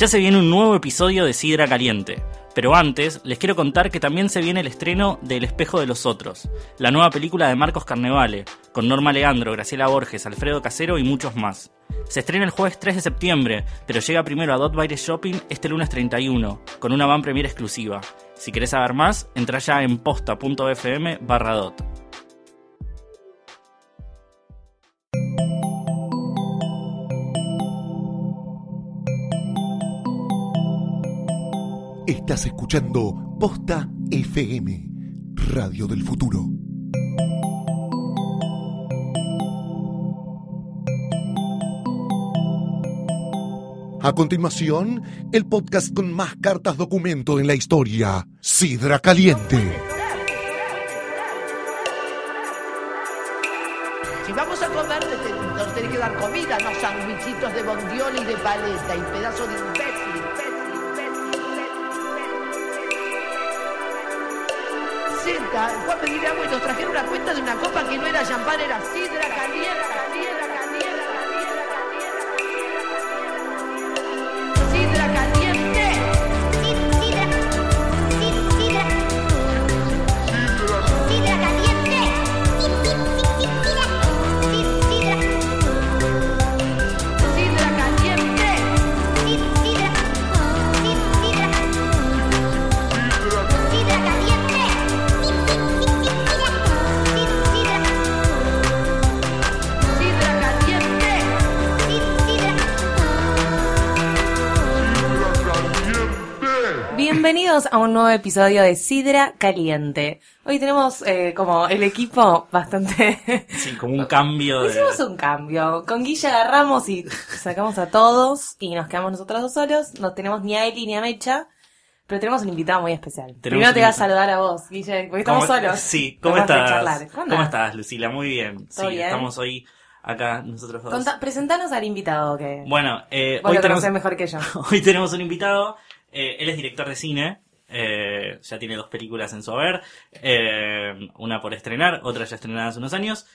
Ya se viene un nuevo episodio de Sidra Caliente. Pero antes, les quiero contar que también se viene el estreno de El espejo de los otros, la nueva película de Marcos Carnevale, con Norma Leandro, Graciela Borges, Alfredo Casero y muchos más. Se estrena el jueves 3 de septiembre, pero llega primero a Dot Baile Shopping este lunes 31, con una van premiere exclusiva. Si querés saber más, entra ya en posta.fm barra dot. Estás escuchando Posta FM, Radio del Futuro. A continuación, el podcast con más cartas documento en la historia, Sidra Caliente. Si vamos a comer, nos tenés que dar comida, no sandwichitos de bondiola y de paleta y pedazo de imbécil, imbécil. Senta, fue a pedir agua y nos trajeron una cuenta de una copa que no era champán, era sidra caliente, caliente, a un nuevo episodio de Sidra Caliente. Hoy tenemos eh, como el equipo bastante... Sí, como un cambio de... Hicimos un cambio. Con Guilla agarramos y sacamos a todos y nos quedamos nosotros dos solos. No tenemos ni a Eli ni a Mecha, pero tenemos un invitado muy especial. Primero te voy a saludar a vos, Guille, porque estamos ¿Cómo- solos. Sí, ¿cómo que estás? ¿Cómo estás, Lucila? Muy bien. ¿Todo sí, bien? estamos hoy acá nosotros dos. Conta- presentanos al invitado que Bueno, eh, vos hoy, lo tenemos, mejor que yo. hoy tenemos un invitado. eh, él es director de cine. Eh, ya tiene dos películas en su haber. eh, una por estrenar, otra ya estrenada hace unos años.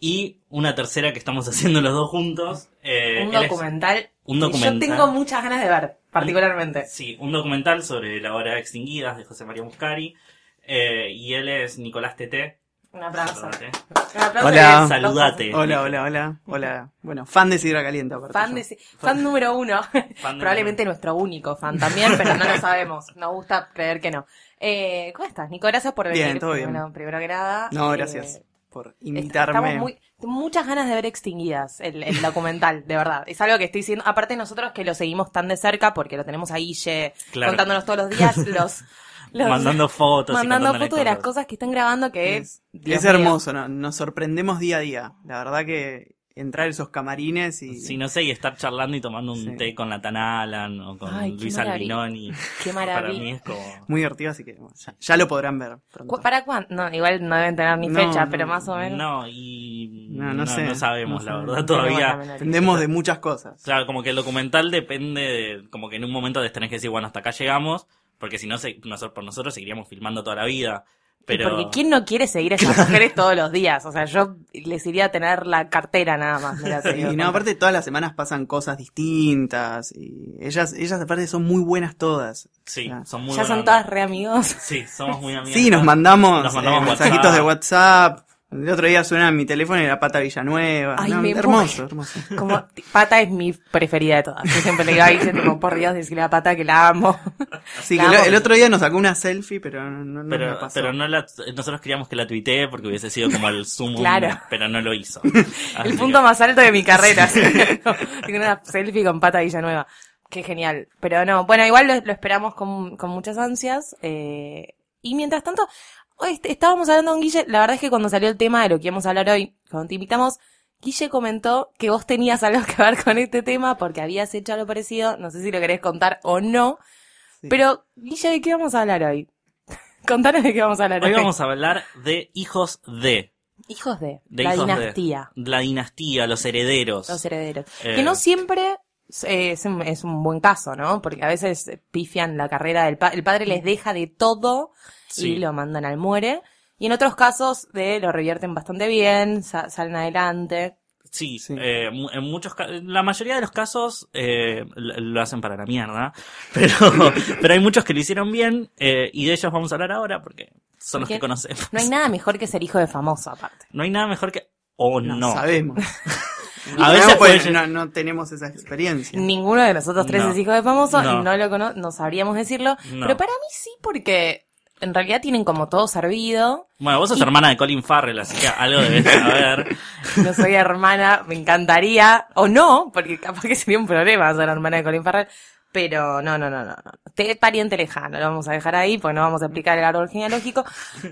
Y una tercera que estamos haciendo los dos juntos. eh, un documental un que documental. yo tengo muchas ganas de ver, particularmente. Sí, un documental sobre la hora extinguidas de José María Muscari. eh, y él es Nicolás Teté. Un abrazo. Un aplauso Hola. Saludate. Hola, hola, hola, hola. Bueno, fan de Sidra Caliente, aparte. Fan, de, fan número uno. Fan Probablemente nuestro único fan también, pero no lo sabemos. Nos gusta creer que no. Eh, ¿Cómo estás, Nico? Gracias por venir. Bien, todo bien. Bueno, primero que nada. No, eh, gracias por est- invitarme. Estamos muy, muchas ganas de ver Extinguidas, el, el documental, de verdad. Es algo que estoy diciendo. Aparte, nosotros que lo seguimos tan de cerca, porque lo tenemos ahí, Guille, Claro. contándonos todos los días, los. Los- Mandando fotos. y mandando fotos de las cosas. que están grabando, que es. Es hermoso, ¿no? nos sorprendemos día a día. La verdad que entrar esos camarines y... Sí, no sé, y estar charlando y tomando un Sí. té con Nathan Alan o con Ay, Luis. Albinoni. Qué Para maravilla. mí es como... Muy divertido, así que bueno, ya, ya lo podrán ver pronto. ¿Cu- ¿Para cuándo? No, igual no deben tener ni No, fecha, no, pero más o menos. No, y No, no, no sé, no sabemos, no la sé. verdad, la todavía. Dependemos de muchas cosas. Claro, como que el documental depende de... Como que en un momento les tenés que decir, bueno, hasta acá llegamos, porque si no, se- nosotros, por nosotros seguiríamos filmando toda la vida. Pero... Porque ¿quién no quiere seguir a esas mujeres todos los días? O sea, yo les iría a tener la cartera nada más. la Y no, aparte todas las semanas pasan cosas distintas y ellas, ellas aparte son muy buenas todas. Sí, Ya. son muy ya son todas re amigos. Sí, somos muy amigos. Sí, nos mandamos, Nos mandamos eh, mensajitos de WhatsApp. El otro día suena mi teléfono y era Pata Villanueva. Ay, No, me hermoso, hermoso. Como Pata es mi preferida de todas. Yo siempre le digo a Guille, tipo, por Dios, decirle a Pata que la amo. Sí, La que el, amo. el otro día nos sacó una selfie, pero no, no, no me Pero, pasó. pero no la, nosotros queríamos que la tuitee porque hubiese sido como el sumo, Claro. pero no lo hizo. El punto más alto de mi carrera. Tengo una selfie con Pata Villanueva. Qué genial. Pero no, bueno, igual lo, lo esperamos con, con muchas ansias. eh, y mientras tanto, estábamos hablando con Guille. La verdad es que cuando salió el tema de lo que íbamos a hablar hoy, cuando te invitamos, Guille comentó que vos tenías algo que ver con este tema porque habías hecho algo parecido. No sé si lo querés contar o no. Sí. Pero, Guille, ¿de qué vamos a hablar hoy? Contanos de qué vamos a hablar hoy. Hoy vamos a hablar de hijos de, Hijos de, de la hijos de- dinastía. la dinastía, los herederos. Los herederos. Eh, Que no siempre eh, es un, es un buen caso, ¿no? Porque a veces pifian la carrera del padre. El padre les deja de todo Sí. y lo mandan al muere. Y en otros casos de lo revierten bastante bien, sa- salen adelante. Sí, Sí. eh, mu- en muchos la mayoría de los casos eh, lo hacen para la mierda, pero, pero hay muchos que lo hicieron bien eh, y de ellos vamos a hablar ahora porque son los que conocemos. No hay nada mejor que ser hijo de famoso, aparte. No hay nada mejor que... O no. No, sabemos. A No, veces pues, no, no tenemos esa experiencia. Ninguno de nosotros tres No. es hijo de famoso No. lo cono no sabríamos decirlo. No. Pero para mí sí, porque en realidad tienen como todo servido. Bueno, vos sos Y- hermana de Colin Farrell, así que algo debes saber. No soy hermana, me encantaría. O no, porque capaz que sería un problema ser hermana de Colin Farrell. Pero no, no, no, no. no. Te pariente lejano, lo vamos a dejar ahí, porque no vamos a explicar el árbol genealógico.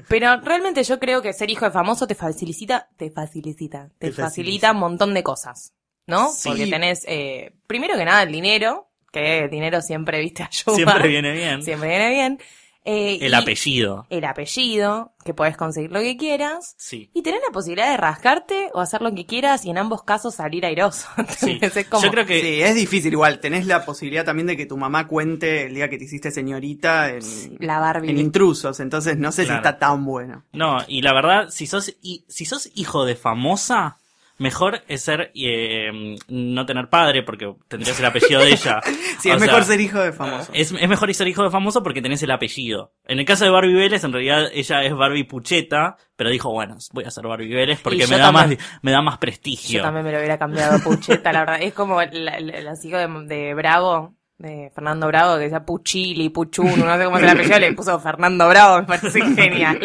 Pero realmente yo creo que ser hijo de famoso te facilita, te facilita, te, Te facilita facilita. un montón de cosas, ¿no? Sí. Porque tenés, eh, primero que nada, el dinero, que el dinero siempre, viste, ayuda. Siempre viene bien. Siempre viene bien. Eh, El apellido. El apellido, que podés conseguir lo que quieras. Sí. Y tener la posibilidad de rascarte o hacer lo que quieras y en ambos casos salir airoso. Sí. Es como- Yo creo que Sí, es difícil igual. Tenés la posibilidad también de que tu mamá cuente el día que te hiciste señorita en, La Barbie. en intrusos. Entonces no sé Claro. si está tan bueno. No, y la verdad, si sos, si sos hijo de famosa, mejor es ser, eh, no tener padre, porque tendrías el apellido de ella. Sí, O es sea, mejor ser hijo de famoso. Es, es mejor ser hijo de famoso porque tenés el apellido. En el caso de Barbie Vélez, en realidad ella es Barbie Pucheta, pero dijo, bueno, voy a ser Barbie Vélez porque me yo da, más, me da más Yo prestigio. también me lo hubiera cambiado Pucheta, la verdad. Es como la, la, de, de Bravo, de Fernando Bravo, que decía Puchili, Puchuno, no sé cómo se le apellido, le puso Fernando Bravo, me parece genial.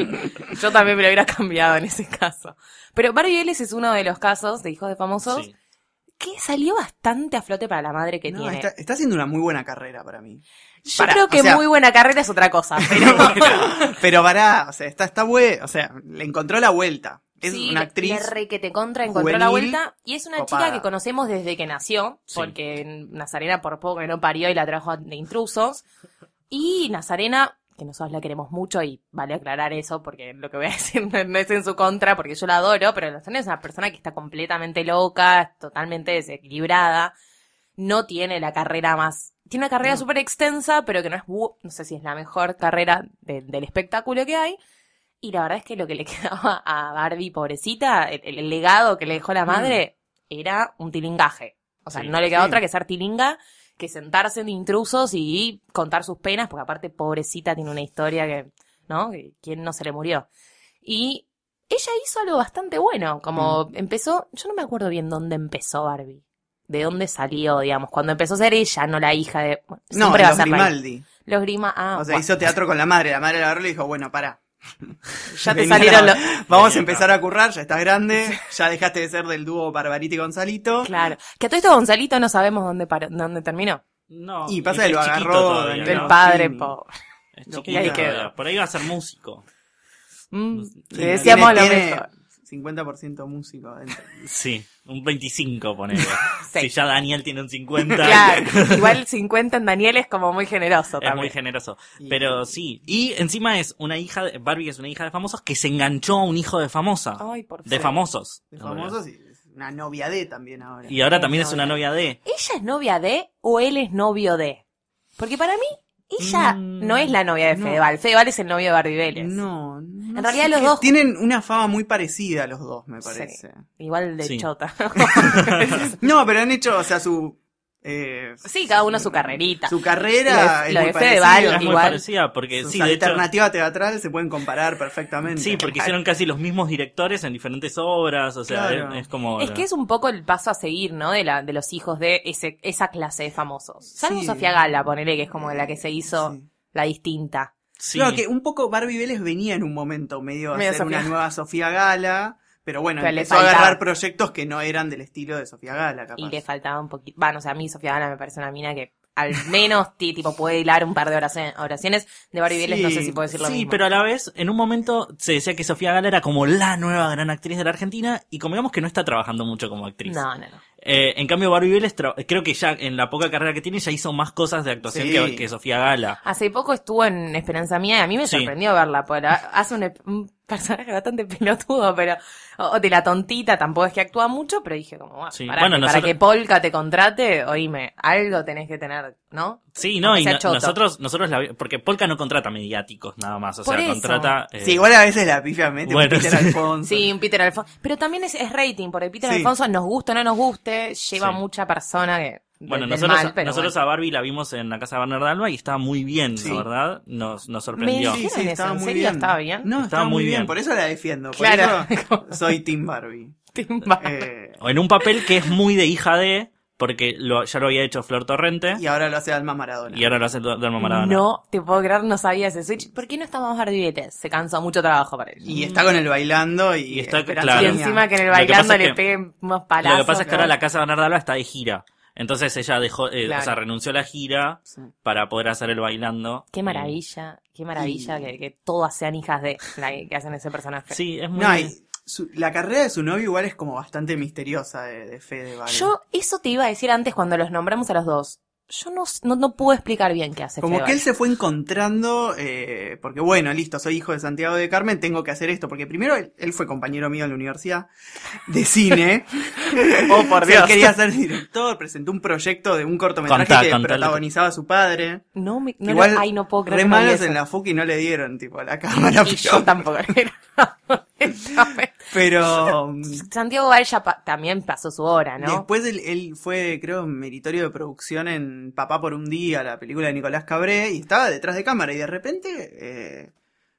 Yo también me lo hubiera cambiado en ese caso. Pero Barbie Vélez es uno de los casos de hijos de famosos Sí. que salió bastante a flote para la madre que No, tiene. está, está haciendo una muy buena carrera para mí. Yo Para, creo o que sea- muy buena carrera es otra cosa, pero... Pero para, o sea, está, está buena. O sea, le encontró la vuelta. Es Sí, una actriz. re que te contra encontró la vuelta y es una copada. chica que conocemos desde que nació, Sí. porque Nazarena por poco que no parió y la trajo de intrusos. Y Nazarena, que nosotros la queremos mucho y vale aclarar eso porque lo que voy a decir no, no es en su contra porque yo la adoro, pero Nazarena es una persona que está completamente loca, totalmente desequilibrada, no tiene la carrera más... Tiene una carrera súper extensa, pero que no es, no sé si es la mejor carrera de- del espectáculo que hay. Y la verdad es que lo que le quedaba a Barbie, pobrecita, el, el legado que le dejó la madre, era un tilingaje. O sea, Sí, no le queda sí. otra que ser tilinga, que sentarse en intrusos y contar sus penas, porque aparte, pobrecita, tiene una historia que, ¿no? ¿Quién no se le murió? Y ella hizo algo bastante bueno, como empezó, yo no me acuerdo bien dónde empezó Barbie. De dónde salió, digamos, cuando empezó a ser ella, no la hija de... bueno, No, siempre va a los ser Grimaldi. Los Grima, ah, o sea, hizo teatro con la madre. La madre y le dijo, bueno, pará. ya te salieron los... Vamos a empezar a currar, ya estás grande, ya dejaste de ser del dúo Barbarita y Gonzalito. Claro. Que a todo esto Gonzalito no sabemos dónde paró, dónde terminó. No, Y pasa que lo chiquito agarró todavía, No, padre, sí. pobre. Es Y chiquito ahí todavía. quedó. Por ahí va a ser músico. Mm, Sí, le decíamos tiene- lo tiene mejor. 50% músico adentro. Sí, un 25 ponele. Sí. Si ya Daniel tiene un 50. Claro. Igual 50 en Daniel es como muy generoso Es muy generoso. Y- Pero sí. Y encima es una hija de. Barbie es una hija de famosos que se enganchó a un hijo de famosa. Ay, por de famosos. De famosos y es una novia de también ahora. Y ahora también es una novia de. ¿Ella es novia de o él es novio de? Porque para mí, ella Mm, no es la novia de no. Fedeval. Fedeval es el novio de Barbie Vélez. No, no En realidad sé los dos- tienen una fama muy parecida los dos, me Sí. parece. Igual de Sí. chota. No, pero han hecho, o sea, su eh, sí, cada uno su carrerita. su carrera Lo de- es lo muy de parecida. Fedeval, Es muy igual. parecida porque Sus sí, de hecho. alternativas teatrales se pueden comparar perfectamente. Sí, porque hicieron casi los mismos directores en diferentes obras. O sea, Claro. es, es como. Es que es un poco el paso a seguir, ¿no? De, la, de los hijos de ese, esa clase de famosos. Salvo Sí. Sofía Gala, ponele, que es como la que se hizo Sí. la distinta. Sí. Claro, que un poco Barbie Vélez venía en un momento medio a Medio hacer Sofía. una nueva Sofía Gala, pero bueno, Pero le empezó a agarrar proyectos que no eran del estilo de Sofía Gala, capaz. Y le faltaba un poquito. Bueno, o sea, a mí Sofía Gala me parece una mina que al menos ti- tipo puede hilar un par de oraciones, de Barbie Vélez, no sé si puedo decir lo sí, mismo. pero a la vez, en un momento se decía que Sofía Gala era como la nueva gran actriz de la Argentina y como digamos que no está trabajando mucho como actriz. No, no, no. Eh, en cambio, Barbie Vélez creo que ya en la poca carrera que tiene ya hizo más cosas de actuación Sí. que, que Sofía Gala. Hace poco estuvo en Esperanza Mía y a mí me sorprendió verla. Hace un, un personaje bastante pelotudo, pero, o de la tontita, tampoco es que actúa mucho, pero dije como, bueno, Sí, para, bueno, que, para nosotros- que Polka te contrate, oíme, algo tenés que tener, ¿no? Sí, no, Aunque y no- nosotros, nosotros la, porque Polka no contrata mediáticos nada más, o Por sea, eso. contrata... eh, Sí, igual a veces la pifia mete Bueno, un Peter sí. Alfonso. Sí, un Peter Alfonso. Pero también es, es rating, porque Peter Sí. Alfonso, nos guste o no nos guste, lleva Sí. mucha persona que. Bueno, nosotros, mal, pero nosotros bueno. a Barbie la vimos en la casa de Bernard Alba y estaba muy bien, Sí. la verdad, nos, nos sorprendió. Sí, sí, estaba ¿en muy serio bien. estaba bien? No, estaba, muy bien. Por eso la defiendo. Por Claro. eso soy Team Barbie. Timba. Eh, O en un papel que es muy de hija de, porque lo, ya lo había hecho Flor Torrente y ahora lo hace Alma Maradona. y ahora lo hace Dalma Maradona. No te puedo creer, no sabía ese switch. ¿Por qué no está más Barbie Vélez? Se cansó mucho trabajo para ella. Y está con el bailando y, Y está- claro. Y encima que en el Lo bailando le que- peguen unos Lo palazos. que pasa es que ahora la casa de Bernard Alba está de gira. Entonces ella dejó, eh, Claro. o sea, renunció a la gira Sí. para poder hacer el bailando. Qué maravilla, qué maravilla que, que todas sean hijas de la que, que hacen ese personaje. Sí, es muy... No, y su- la carrera de su novio igual es como bastante misteriosa de, de Fede Vale. Yo eso te iba a decir antes cuando los nombramos a los dos. Yo no, no, no puedo explicar bien qué hace Como Fede que él se fue encontrando, eh, porque bueno, listo, soy hijo de Santiago de Carmen, tengo que hacer esto, porque primero él, él fue compañero mío en la universidad de cine. Oh, por O sea, él Dios. quería ser director, presentó un proyecto de un cortometraje Contá, que contá protagonizaba a su padre. No, me, no Igual, ay, no puedo creer re malos en la FUC y no le dieron, tipo, la cámara. Y yo tampoco. Pero mm, Santiago Val ya pa- también pasó su hora, ¿no? después él, él fue, creo, meritorio de producción en Papá por un día, la película de Nicolás Cabré, y estaba detrás de cámara, y de repente eh,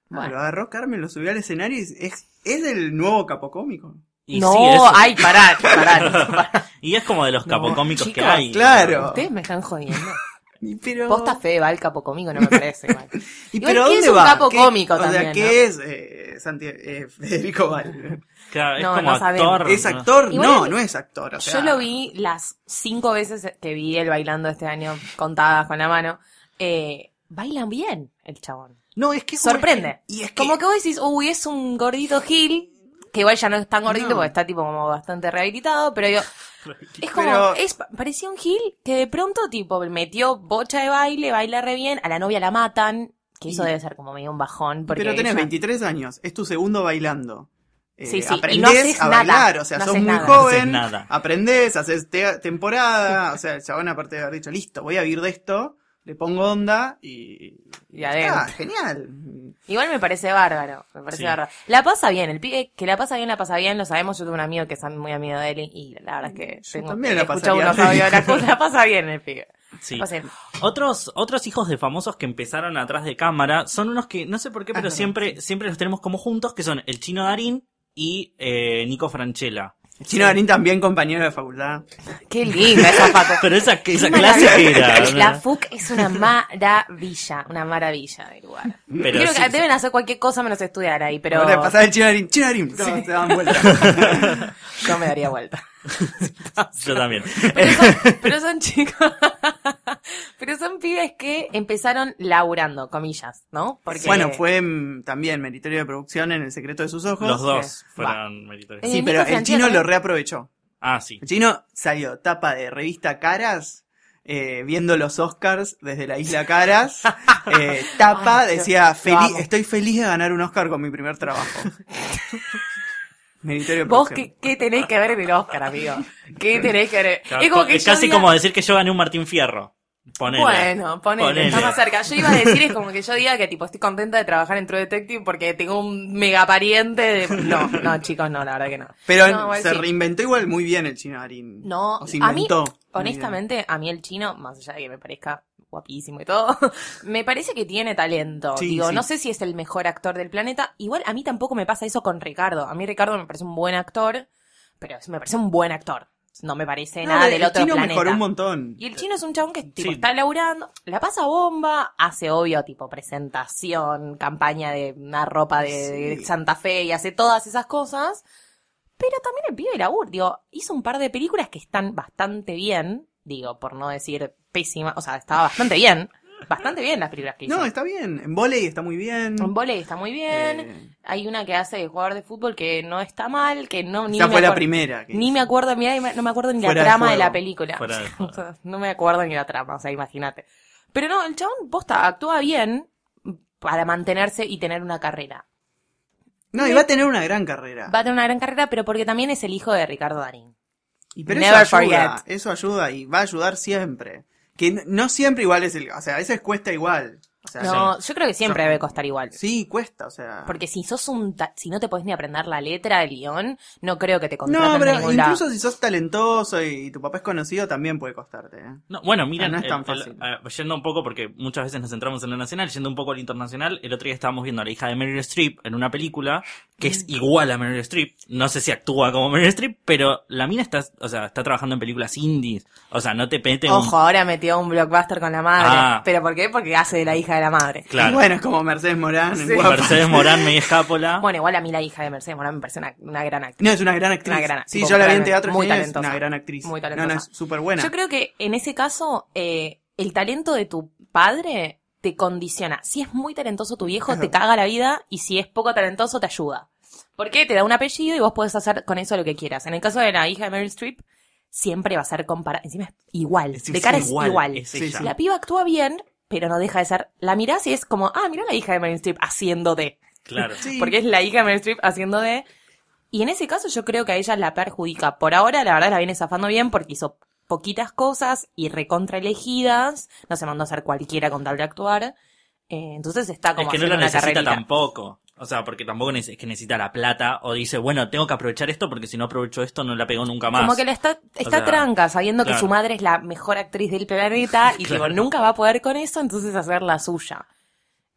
Bueno. lo agarró Carmen, lo subió al escenario y es, es el nuevo capocómico. y no, sí, es- ay, pará, pará, pará. Y es como de los No, capocómicos que chicos, hay. claro. Ustedes me están jodiendo. Y Pero, Posta Fede Val capo conmigo, no me parece igual. ¿y Igual, pero ¿qué dónde es un va? capo ¿Qué- cómico o sea, también, ¿qué no? es eh, Santi- eh, Federico Val? Claro, es No, como no sabemos. actor. ¿Es ¿no? actor? Igual no, el- no es actor. O sea, Yo lo vi las cinco veces que vi el bailando este año, contadas con la mano. Eh, bailan bien el chabón. No, es que Sorprende. Y es que, Como que vos decís, uy, es un gordito Gil, que igual ya no es tan gordito No. porque está tipo como bastante rehabilitado, pero digo, es como, Pero- es, parecía un Gil que de pronto tipo metió bocha de baile, baila re bien, a la novia la matan, que eso Y- debe ser como medio un bajón. Porque pero tenés ella- 23 años, es tu segundo bailando. Eh, Sí, sí, y aprendés no haces a nada, bailar, o sea, no sos muy nada. No haces joven, nada. aprendés, haces te- temporada, o sea, el chabón aparte de haber dicho, listo, voy a vivir de esto, le pongo onda y... Y ya adentro. está, genial. Igual me parece bárbaro, me parece Sí. bárbaro. La pasa bien, el pibe que la pasa bien, la pasa bien, lo sabemos, yo tengo un amigo que es muy amigo de él y la verdad es que Yo tengo, también la pasaría unos bien. la pasa bien el pibe. Sí. Pasa. Otros, otros hijos de famosos que empezaron atrás de cámara son unos que no sé por qué, pero Ah, siempre, siempre los tenemos como juntos, que son el chino Darín y eh, Nico Franchella. Chino Darín también compañero de facultad. Qué linda esa Paco. Pero esa, clase que era. La. FUC es una maravilla, una maravilla de lugar. Pero Creo sí, que deben hacer cualquier cosa menos estudiar ahí, pero Ahora pasaba el Chino Darín, Chino Darín, no, se daban vuelta. yo me daría vuelta. Yo también. Pero son, pero son chicos, pero son pibes que empezaron laburando, comillas, ¿no? Porque Bueno, fue mm, también meritorio de producción en El secreto de sus ojos. Los dos Sí. fueron meritorios. Eh, Sí, pero el chino también. lo reaprovechó. Ah, sí. El chino salió tapa de revista Caras, eh, viendo los Oscars desde la isla Caras. Eh, tapa Ay, decía, lo "Feliz- amo. estoy feliz de ganar un Oscar con mi primer trabajo. Meritorio de vos producción. qué, qué tenés que ver en el Oscar, amigo. ¿Qué tenés que ver? Claro, es como que es casi diga- como decir que yo gané un Martín Fierro. Ponele. Bueno, ponele, Ponele. está más cerca. Yo iba a decir es como que yo diga que tipo estoy contenta de trabajar en True Detective porque tengo un mega pariente de... No, no, chicos, no, la verdad que no. Pero No, igual se sí. reinventó igual muy bien el chino Darín. No, O se a mí, inventó. honestamente, a mí el chino, más allá de que me parezca guapísimo y todo, me parece que tiene talento. Sí, Digo, sí. no sé si es el mejor actor del planeta. Igual a mí tampoco me pasa eso con Ricardo. A mí Ricardo me parece un buen actor, pero me parece un buen actor. No me parece nada del el otro chino planeta. mejoró un montón. Y el chino es un chabón que tipo, Sí. está laburando, la pasa bomba, hace obvio tipo presentación, campaña de una ropa de, de Sí. Santa Fe y hace todas esas cosas. Pero también el pibe labur, digo, hizo un par de películas que están bastante bien, digo, por no decir pésima, o sea, estaba bastante bien, bastante bien las películas que hizo. No, está bien. En volei está muy bien. En volei está muy bien. Eh, Hay una que hace de jugador de fútbol que no está mal, que no ni esa me fue la primera. que Ni hizo. me acuerdo, mira, no me acuerdo ni la Fuera trama de, la película. Fuera de juego. O sea, no me acuerdo ni la trama, o sea, imagínate. Pero no, el chabón posta actúa bien para mantenerse y tener una carrera. No, y va a tener una gran carrera. Va a tener una gran carrera, pero porque también es el hijo de Ricardo Darín. Y pero Never eso ayuda, forget. eso ayuda y va a ayudar siempre. Que no siempre igual es el, o sea, a veces cuesta igual. O sea, No, yo creo que siempre Yo- debe costar igual. sí, cuesta, o sea. Porque si sos un, ta- si no te podés ni aprender la letra del guion, no creo que te contraten no, en pero lado. incluso si sos talentoso y tu papá es conocido, también puede costarte. ¿eh? No, bueno, miren, No es tan el- fácil. el- eh, yendo un poco, porque muchas veces nos centramos en lo nacional, yendo un poco al internacional, el otro día estábamos viendo a la hija de Meryl Streep en una película que Mm. es igual a Meryl Streep. No sé si actúa como Meryl Streep, pero la mina está, o sea, está trabajando en películas indies. O sea, no te mete un... Ojo, ahora metió un blockbuster con la madre. Ah. ¿Pero por qué? Porque hace de la hija de la madre. Claro. bueno, es como Mercedes Morán Sí. Mercedes Morán, Media Escápola. Bueno, igual a mí la hija de Mercedes Morán me parece una, una gran actriz. No, es una gran actriz. Una gran- sí, tipo, yo la vi en teatro muy muy es talentosa. una gran actriz. Muy No, no, talentosa. es súper buena. Yo creo que en ese caso, eh, el talento de tu padre te condiciona. Si es muy talentoso tu viejo, te caga la vida, y si es poco talentoso, te ayuda. Porque te da un apellido y vos podés hacer con eso lo que quieras. En el caso de la hija de Meryl Streep, siempre va a ser comparada. Encima es igual. Es- de cara es igual, igual. es Sí, sí. La piba actúa bien, pero no deja de ser. La mirás y es como, ah, mira la hija de Meryl Streep haciendo de. Claro. Sí. Porque es la hija de Meryl Streep haciendo de. Y en ese caso yo creo que a ella la perjudica. Por ahora, la verdad, la viene zafando bien porque hizo poquitas cosas y recontra elegidas. No se mandó a hacer cualquiera con tal de actuar. Eh, entonces está como Es que no lo necesita carrerita. tampoco. O sea, porque tampoco es que necesita la plata o dice, bueno, tengo que aprovechar esto porque si no aprovecho esto no la pego nunca más. Como que le está, está sea, tranca, sabiendo que su madre es la mejor actriz del planeta y Claro. que nunca va a poder con eso, entonces hacer la suya.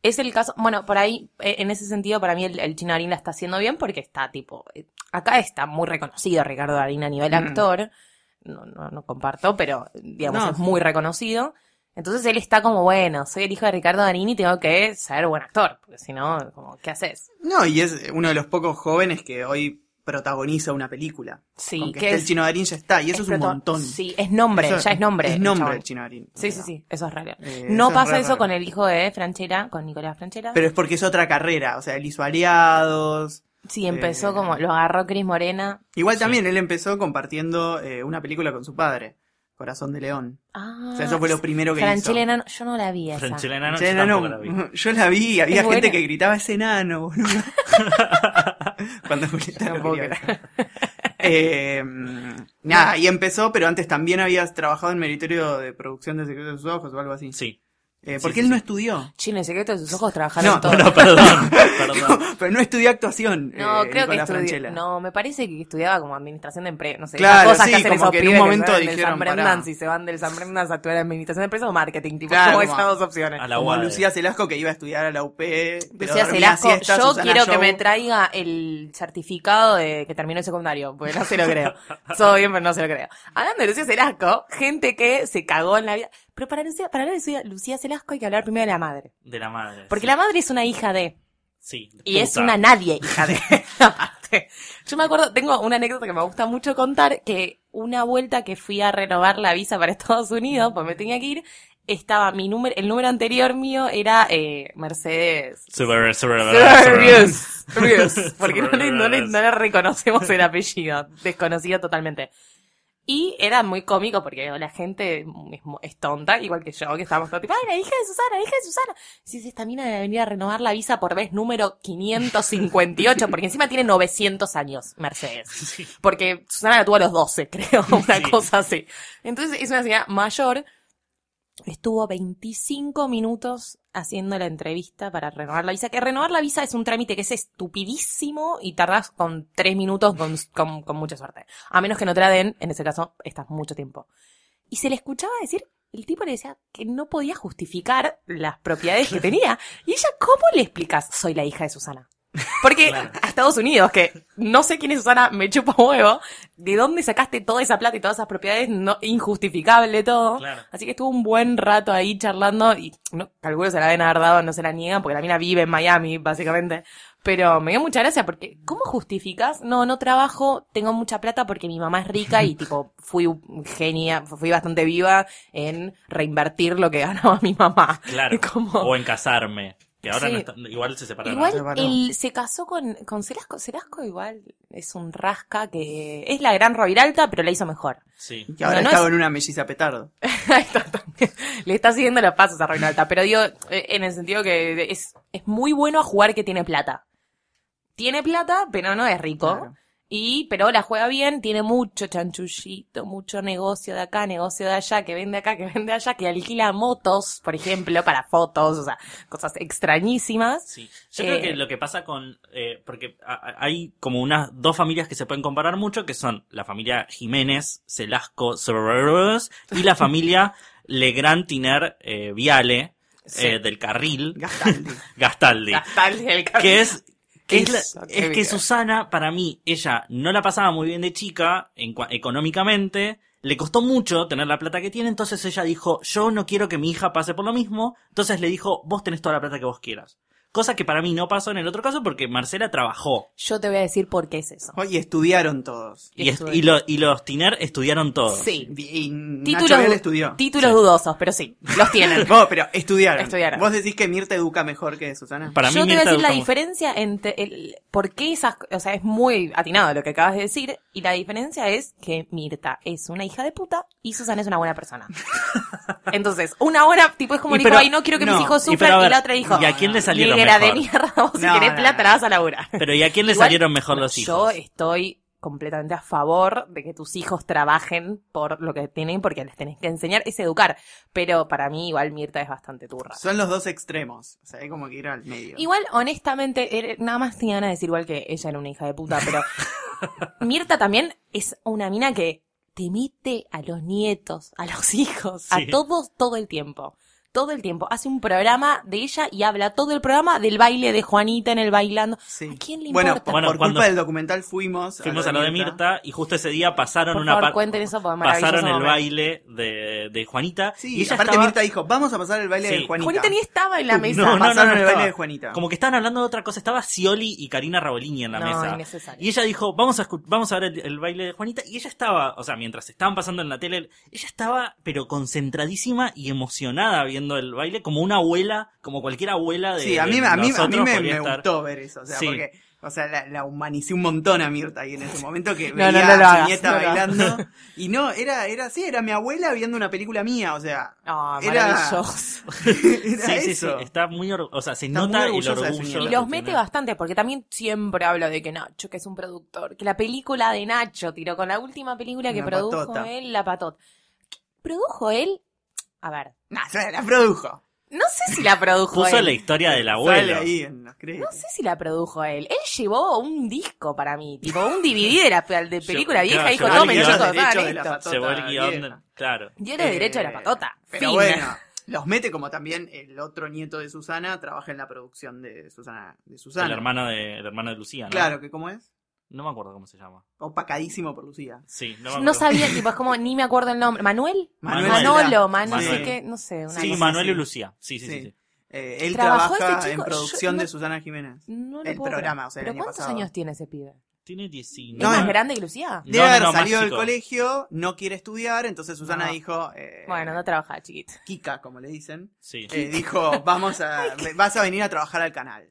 Es el caso, bueno, por ahí, eh, en ese sentido, para mí el, el Chino Darín la está haciendo bien porque está tipo, eh, acá está muy reconocido Ricardo Darín a nivel Mm. actor, no, no, no comparto, pero digamos No. es muy reconocido. Entonces él está como, bueno, soy el hijo de Ricardo Darín y tengo que ser buen actor, porque si no, como, ¿qué haces? No, y es uno de los pocos jóvenes que hoy protagoniza una película. Sí, Con que que esté es- el Chino Darín ya está, y eso es, un montón. Sí, es nombre, Eso ya es nombre. Es nombre el Chino Darín. Sí, sí, sí, eso es real. Eh, no eso pasa eso raro. con el hijo de Franchella, con Nicolás Franchella. Pero es porque es otra carrera, o sea, él hizo aliados. sí, empezó eh, como, lo agarró Cris Morena. Igual Sí. también él empezó compartiendo eh, una película con su padre, Corazón de León. Ah, O sea, eso fue lo primero que Franchella hizo. enano, yo no la vi esa. Franchella Enano, Che, yo enano, la vi. yo la vi, había Es gente buena. que gritaba ese enano, boludo. Cuando Julieta lo. Eh, nada, y empezó, pero antes también habías trabajado en meritorio de producción de Secretos de sus Ojos o algo así. Sí. Eh, Sí, porque sí, él sí. no estudió. Chino, el secreto de sus ojos trabajaron No, todos. No, perdón, perdón. pero no estudió actuación. No, eh, creo que Nicolás estudió. Franchella. No, me parece que estudiaba como administración de empresas. No sé, Claro, cosas sí, que hacen como esos que en un momento dijeron, San pará. Brendan, si se van del San Brendan a actuar en administración de empresas o marketing. Tipo, Claro, como como- esas dos opciones. A la Como. Lucía Celasco que iba a estudiar a la UP. Lucía Celasco, siesta, yo Susana quiero que me traiga el certificado de que terminó el secundario, porque no se lo creo. Todo bien, pero no se lo creo. Hablando de Lucía Celasco, gente que se cagó en la vida. Pero para Lucía, para hablar de Lucía- Celasco hay que hablar primero de la madre. De la madre. Porque sí. la madre es una hija de. Sí. Y es puta. una nadie, hija de. Aparte. Yo me acuerdo, tengo una anécdota que me gusta mucho contar, que una vuelta que fui a renovar la visa para Estados Unidos, pues me tenía que ir, estaba mi número, el número anterior mío era eh, Mercedes. Super, super, Serious, serious, porque no le, no, le, no le reconocemos el apellido, desconocido totalmente. Y era muy cómico porque la gente es, tonta, igual que yo, que estábamos todos tipo, ay, la hija de Susana, la hija de Susana. Y dice, esta mina debe venir a renovar la visa por vez número 558, porque encima tiene 900 años, Mercedes. Porque Susana la tuvo a los 12, creo, una Sí. cosa así. Entonces es una señora mayor, estuvo 25 minutos haciendo la entrevista para renovar la visa. Que renovar la visa es un trámite que es estupidísimo y tardás con 3 minutos con, con, con mucha suerte. A menos que no te la den, en ese caso, estás mucho tiempo. Y se le escuchaba decir, el tipo le decía que no podía justificar las propiedades que tenía. Y ella, ¿cómo le explicas? Soy la hija de Susana. Porque Claro. a Estados Unidos, que no sé quién es Susana, me chupa huevo, ¿de dónde sacaste toda esa plata y todas esas propiedades? No, injustificable todo. Claro. Así que estuvo un buen rato ahí charlando y no, calculo se la deben haber dado, no se la niegan, porque la mina vive en Miami, básicamente. Pero me dio mucha gracia porque, ¿cómo justificas? No, no trabajo, tengo mucha plata porque mi mamá es rica y tipo, fui genia, fui bastante viva en reinvertir lo que ganaba mi mamá. Claro. Como- O en casarme. Que ahora Sí. no está- igual se separaron. Igual Se separó. él se casó con, con Celasco. Celasco igual es un rasca que es la gran Roviralta, pero la hizo mejor. Sí. Que ahora No, no estaba es- en una melliza petardo. Le está siguiendo los pasos a Roviralta, pero digo, eh, en el sentido que es, es muy bueno a jugar que tiene plata. tiene plata, pero no es rico. Claro. Y, pero la juega bien, tiene mucho chanchullito, mucho negocio de acá, negocio de allá, que vende acá, que vende allá, que alquila motos, por ejemplo, para fotos, o sea, cosas extrañísimas. Sí, yo Eh, creo que lo que pasa con, eh, porque hay como unas dos familias que se pueden comparar mucho, que son la familia Jiménez, Celasco, y la familia Legrand Tiner eh, Viale, Sí. eh, del carril, Gastaldi. Gastaldi, Gastaldi, el ca- que es, es, la- que. Susana, para mí, ella no la pasaba muy bien de chica, en, económicamente, le costó mucho tener la plata que tiene, entonces ella dijo, yo no quiero que mi hija pase por lo mismo, entonces le dijo, vos tenés toda la plata que vos quieras. Cosa que para mí no pasó en el otro caso porque Marcela trabajó. Yo te voy a decir por qué es eso. Y estudiaron todos. Y, est- y, lo- y los Tiner estudiaron todos. Sí. Y Nacho Títulos, estudió. títulos Sí. dudosos, pero sí, los tienen. Vos, pero estudiaron. Estudiaron. Vos decís que Mirta educa mejor que Susana. Para mí Yo te voy a decir la diferencia entre el, por qué esas, o sea, es muy atinado lo que acabas de decir, y la diferencia es que Mirta es una hija de puta y Susana es una buena persona. Entonces, una buena, tipo, es como Y dijo, pero- ay, no quiero que no, mis hijos y sufran, y, ver, la otra dijo, ¿y a quién le salieron negra de mierda, vos si No, querés no, plata no. la vas a laburar. Pero ¿y a quién le Igual, salieron mejor los Yo hijos? estoy completamente a favor de que tus hijos trabajen por lo que tienen, porque les tenés que enseñar, es educar. Pero para mí, igual Mirta es bastante turra. Son los dos extremos. O sea, hay como que ir al medio. Igual, honestamente, era- nada más tenía ganas de decir igual que ella era una hija de puta, pero Mirta también es una mina que te mete a los nietos, a los hijos, Sí. a todos todo el tiempo. Todo el tiempo. Hace un programa de ella y habla todo el programa del baile de Juanita en el bailando. Sí. ¿A quién le bueno, importa? por, Bueno, por culpa del documental fuimos. Fuimos a lo de Mirta y justo ese día pasaron Por una favor, cuenten eso, porque pasaron el momento. baile de, de Juanita Sí, y ella aparte estaba- Mirta dijo, vamos a pasar el baile Sí. de Juanita. Juanita ni estaba en la mesa. No, no, no, Pasaron no el estaba. baile de Juanita. Como que estaban hablando de otra cosa. Estaba Scioli y Karina Rabolini en la No, mesa. innecesario. Y ella dijo, vamos a, vamos a ver el, el baile de Juanita. Y ella estaba, o sea, mientras estaban pasando en la tele, ella estaba, pero concentradísima y emocionada viendo el baile, como una abuela, como cualquier abuela de Sí, a mí, a mí, a mí me, me estar. gustó ver eso. O sea, Sí. porque, o sea, la, la humanicé un montón a Mirta ahí en ese momento que No, veía no, no lo a hagas, nieta bailando. Y no, era, era así, era mi abuela viendo una película mía, o sea. Ah, Era- maravilloso. era Sí, sí, sí, está muy, or- o sea, se Está nota el orgullo. Y los tiene. mete bastante, porque también siempre habla de que Nacho, que es un productor, que la película de Nacho tiró con la última película que produjo patota. él, La Patota. ¿Produjo él? A ver, Se la produjo. no sé si la produjo Puso él. la historia del abuelo. ahí en los No sé si la produjo él. Él llevó un disco para mí, tipo un DVD de la de película Yo- vieja, claro, dijo, tomen chicos, esto. patota. Llevó el guion, claro. Dio los Eh, derechos de la patota. Pero Fin. bueno, los mete como también el otro nieto de Susana trabaja en la producción de Susana. De Susana. El hermano de, el hermano de Lucía, ¿no? Claro, que cómo es. No me acuerdo cómo se llama. Opacadísimo por Lucía. Sí, no me No acuerdo. sabía, tipo, es como, ni me acuerdo el nombre. ¿Manuel? Manuel Manolo, Manuel. qué, no sé. Una Sí, cosa Manuel así. y Lucía. Sí, sí, sí. Sí. sí. Eh, él ¿Trabajó trabaja este chico? en producción Yo no- de Susana Jiménez. No lo El puedo programa, creer. o sea, el ¿Pero año cuántos pasado. años tiene ese pibe? Tiene 19. No, ¿Es más grande que Lucía? Debe No, haber no, salido del colegio, no quiere estudiar, entonces Susana No. dijo, eh, Bueno, no trabajaba chiquito. Kika, como le dicen, Sí. eh, dijo, vamos a, vas a venir a trabajar al canal.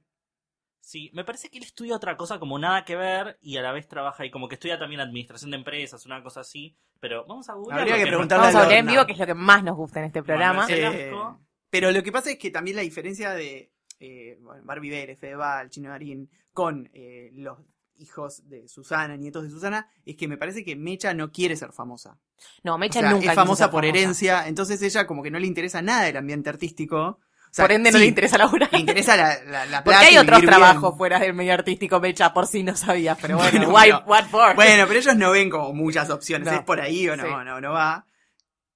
Sí, me parece que él estudia otra cosa como nada que ver y a la vez trabaja y como que estudia también administración de empresas, una cosa así. Pero vamos a googlear. Habría que preguntarle Vamos a hablar en vivo, que es lo que más nos gusta en este programa. Eh, pero lo que pasa es que también la diferencia de eh, bueno, Barbie Vélez, Fedeval, Chino Darín, con eh, los hijos de Susana, nietos de Susana, es que me parece que Mecha no quiere ser famosa. No, O Mecha sea, nunca es famosa ser por famosa. herencia, entonces ella como que no le interesa nada el ambiente artístico. Sea, Por ende, no sí, le interesa laburar. Le interesa la, la, la Porque hay otros bien. trabajos fuera del medio artístico, Mecha, por si no sabías. Pero bueno, Bueno, why, pero- what for? Bueno, pero ellos no ven como muchas opciones. No. ¿Es por ahí o no? Sí. No, no va.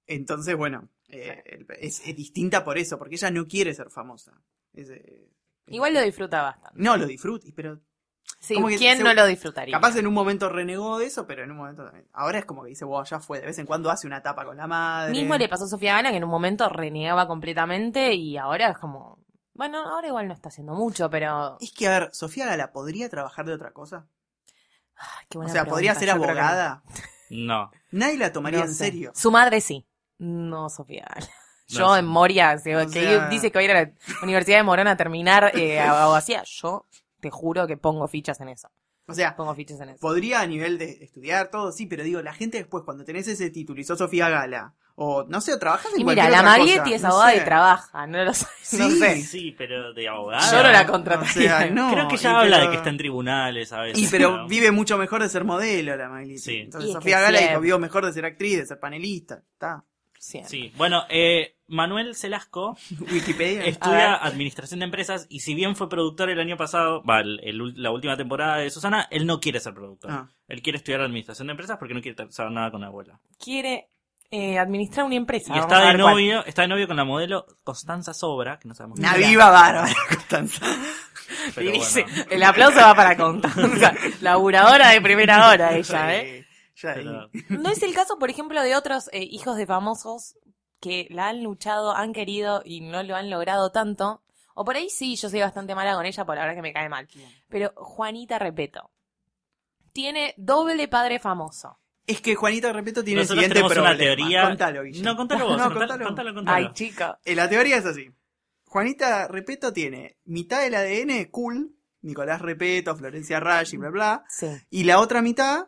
Entonces, bueno, eh, es, es distinta por eso, porque ella no quiere ser famosa. Es, eh, Igual lo disfruta bastante. No, lo disfruta, pero Sí, Como que ¿quién se- no lo disfrutaría? capaz en un momento renegó de eso, pero en un momento también. Ahora es como que dice, wow, ya fue. De vez en cuando hace una tapa con la madre. Mismo le pasó a Sofía Gana, que en un momento renegaba completamente y ahora es como... Bueno, ahora igual no está haciendo mucho, pero... Es que, a ver, Sofía Gala podría trabajar de otra cosa. Ay, qué O buena sea, podría pregunta, ser yo abogada. No. Nadie la tomaría No en serio. Su madre sí. No, Sofía. No Yo sé. en Moria, que O sea- dice que va a ir a la Universidad de Morón a terminar eh, abogacía, yo te juro que pongo fichas en eso. O sea, Pongo fichas en eso. podría a nivel de estudiar todo, sí, pero digo, la gente después, cuando tenés ese título y sos Sofía Gala, O, no sé, o trabajas en Y mira, la Marietti es no abogada sé. y trabaja, no lo sé. No Sí. sé. Sí, pero de abogada. Yo no la O contrataría. sea, no, Creo que ya habla pero- de que está en tribunales a veces. Y pero ¿no? vive mucho mejor de ser modelo la Miley. Sí. Entonces Sofía Gala dijo, vivo mejor de ser actriz, de ser panelista. Está. Siempre. Sí, bueno, eh, Manuel Celasco Wikipedia. estudia administración de empresas y si bien fue productor el año pasado, va, el- el ul- la última temporada de Susana, él no quiere ser productor. Ah. Él quiere estudiar administración de empresas porque no quiere saber nada con la abuela. Quiere eh, administrar una empresa. Y está de cuál. novio, está de novio con la modelo Constanza Sobra, que no sabemos Una viva bárbara, Constanza. pero Y dice, bueno. el aplauso va para Constanza, laburadora de primera hora ella, ¿eh? Ya. Pero- No es el caso, por ejemplo, de otros eh, hijos de famosos que la han luchado, han querido y no lo han logrado tanto. O por ahí sí, yo soy bastante mala con ella, por la verdad que me cae mal. Pero Juanita Repeto tiene doble padre famoso. Es que Juanita Repeto tiene Nosotros el siguiente tenemos una problema. teoría. Contalo. No, contalo vos, No, contalo, contalo. contalo, contalo. Ay, chica. Eh, La teoría es así. Juanita Repeto tiene mitad del ADN cool, Nicolás Repeto, Florencia Raggi, bla, bla. Sí. Y la otra mitad,